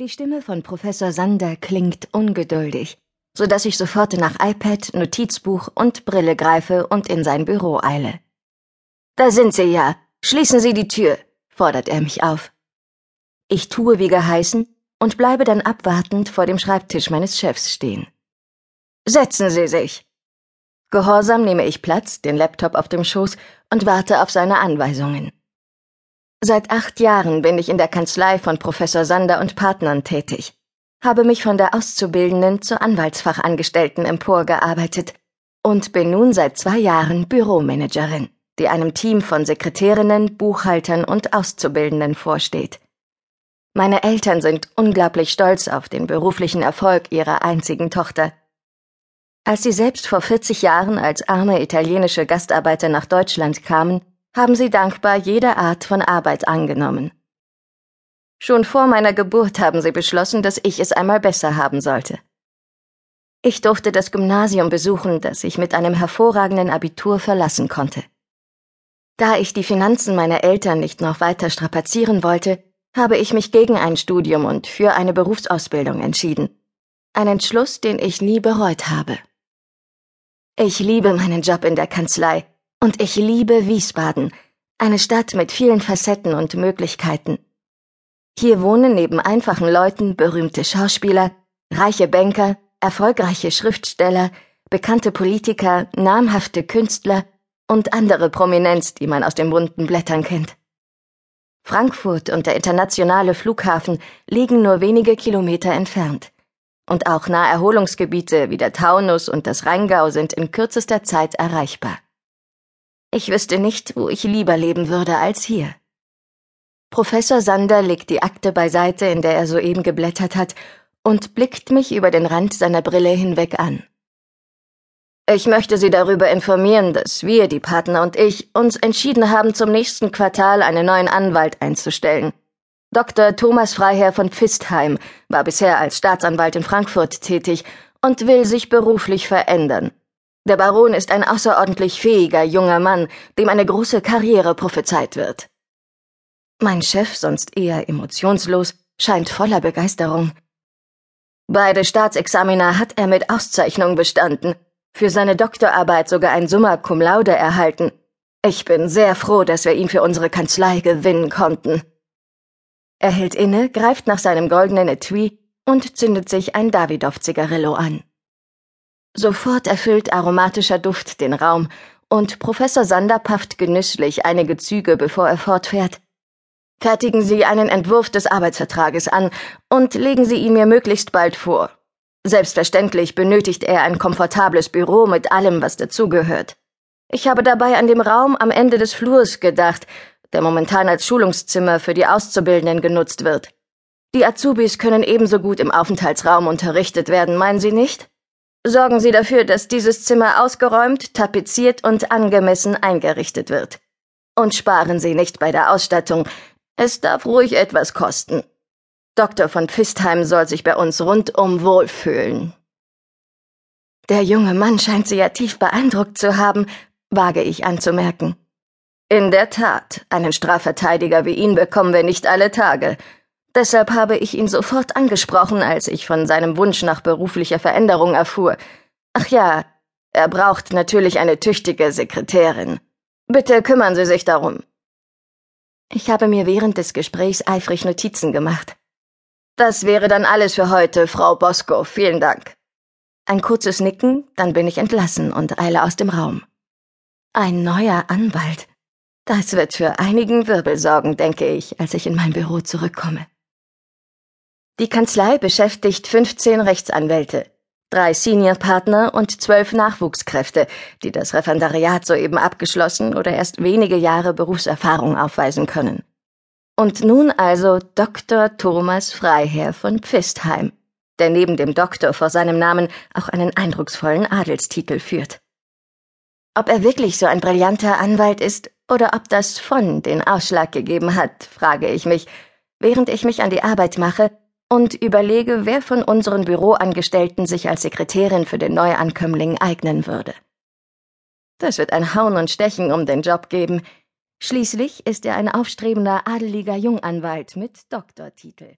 Die Stimme von Professor Sander klingt ungeduldig, so dass ich sofort nach iPad, Notizbuch und Brille greife und in sein Büro eile. Da sind Sie ja. Schließen Sie die Tür, fordert er mich auf. Ich tue wie geheißen und bleibe dann abwartend vor dem Schreibtisch meines Chefs stehen. Setzen Sie sich. Gehorsam nehme ich Platz, den Laptop auf dem Schoß und warte auf seine Anweisungen. Seit acht Jahren bin ich in der Kanzlei von Professor Sander und Partnern tätig, habe mich von der Auszubildenden zur Anwaltsfachangestellten emporgearbeitet und bin nun seit zwei Jahren Büromanagerin, die einem Team von Sekretärinnen, Buchhaltern und Auszubildenden vorsteht. Meine Eltern sind unglaublich stolz auf den beruflichen Erfolg ihrer einzigen Tochter. Als sie selbst vor 40 Jahren als arme italienische Gastarbeiter nach Deutschland kamen, haben sie dankbar jede Art von Arbeit angenommen. Schon vor meiner Geburt haben sie beschlossen, dass ich es einmal besser haben sollte. Ich durfte das Gymnasium besuchen, das ich mit einem hervorragenden Abitur verlassen konnte. Da ich die Finanzen meiner Eltern nicht noch weiter strapazieren wollte, habe ich mich gegen ein Studium und für eine Berufsausbildung entschieden. Ein Entschluss, den ich nie bereut habe. Ich liebe meinen Job in der Kanzlei und ich liebe Wiesbaden, eine Stadt mit vielen Facetten und Möglichkeiten. Hier wohnen neben einfachen Leuten berühmte Schauspieler, reiche Banker, erfolgreiche Schriftsteller, bekannte Politiker, namhafte Künstler und andere Prominenz, die man aus den bunten Blättern kennt. Frankfurt und der internationale Flughafen liegen nur wenige Kilometer entfernt. Und auch Naherholungsgebiete wie der Taunus und das Rheingau sind in kürzester Zeit erreichbar. Ich wüsste nicht, wo ich lieber leben würde als hier. Professor Sander legt die Akte beiseite, in der er soeben geblättert hat, und blickt mich über den Rand seiner Brille hinweg an. Ich möchte Sie darüber informieren, dass wir, die Partner und ich, uns entschieden haben, zum nächsten Quartal einen neuen Anwalt einzustellen. Dr. Thomas Freiherr von Pfistheim war bisher als Staatsanwalt in Frankfurt tätig und will sich beruflich verändern. Der Baron ist ein außerordentlich fähiger junger Mann, dem eine große Karriere prophezeit wird. Mein Chef, sonst eher emotionslos, scheint voller Begeisterung. Beide Staatsexamina hat er mit Auszeichnung bestanden, für seine Doktorarbeit sogar ein Summa cum laude erhalten. Ich bin sehr froh, dass wir ihn für unsere Kanzlei gewinnen konnten. Er hält inne, greift nach seinem goldenen Etui und zündet sich ein Davidoff-Zigarillo an. Sofort erfüllt aromatischer Duft den Raum, und Professor Sander pafft genüsslich einige Züge, bevor er fortfährt. Fertigen Sie einen Entwurf des Arbeitsvertrages an und legen Sie ihn mir möglichst bald vor. Selbstverständlich benötigt er ein komfortables Büro mit allem, was dazugehört. Ich habe dabei an dem Raum am Ende des Flurs gedacht, der momentan als Schulungszimmer für die Auszubildenden genutzt wird. Die Azubis können ebenso gut im Aufenthaltsraum unterrichtet werden, meinen Sie nicht? Sorgen Sie dafür, dass dieses Zimmer ausgeräumt, tapeziert und angemessen eingerichtet wird. Und sparen Sie nicht bei der Ausstattung. Es darf ruhig etwas kosten. Dr. von Pfistheim soll sich bei uns rundum wohlfühlen. Der junge Mann scheint Sie ja tief beeindruckt zu haben, wage ich anzumerken. In der Tat, einen Strafverteidiger wie ihn bekommen wir nicht alle Tage, Deshalb habe ich ihn sofort angesprochen, als ich von seinem Wunsch nach beruflicher Veränderung erfuhr. Ach ja, er braucht natürlich eine tüchtige Sekretärin. Bitte kümmern Sie sich darum. Ich habe mir während des Gesprächs eifrig Notizen gemacht. Das wäre dann alles für heute, Frau Bosco. Vielen Dank. Ein kurzes Nicken, dann bin ich entlassen und eile aus dem Raum. Ein neuer Anwalt. Das wird für einigen Wirbel sorgen, denke ich, als ich in mein Büro zurückkomme. Die Kanzlei beschäftigt 15 Rechtsanwälte, drei Seniorpartner und zwölf Nachwuchskräfte, die das Referendariat soeben abgeschlossen oder erst wenige Jahre Berufserfahrung aufweisen können. Und nun also Dr. Thomas Freiherr von Pfistheim, der neben dem Doktor vor seinem Namen auch einen eindrucksvollen Adelstitel führt. Ob er wirklich so ein brillanter Anwalt ist oder ob das von den Ausschlag gegeben hat, frage ich mich, während ich mich an die Arbeit mache und überlege, wer von unseren Büroangestellten sich als Sekretärin für den Neuankömmling eignen würde. Das wird ein Hauen und Stechen um den Job geben. Schließlich ist er ein aufstrebender adeliger Junganwalt mit Doktortitel.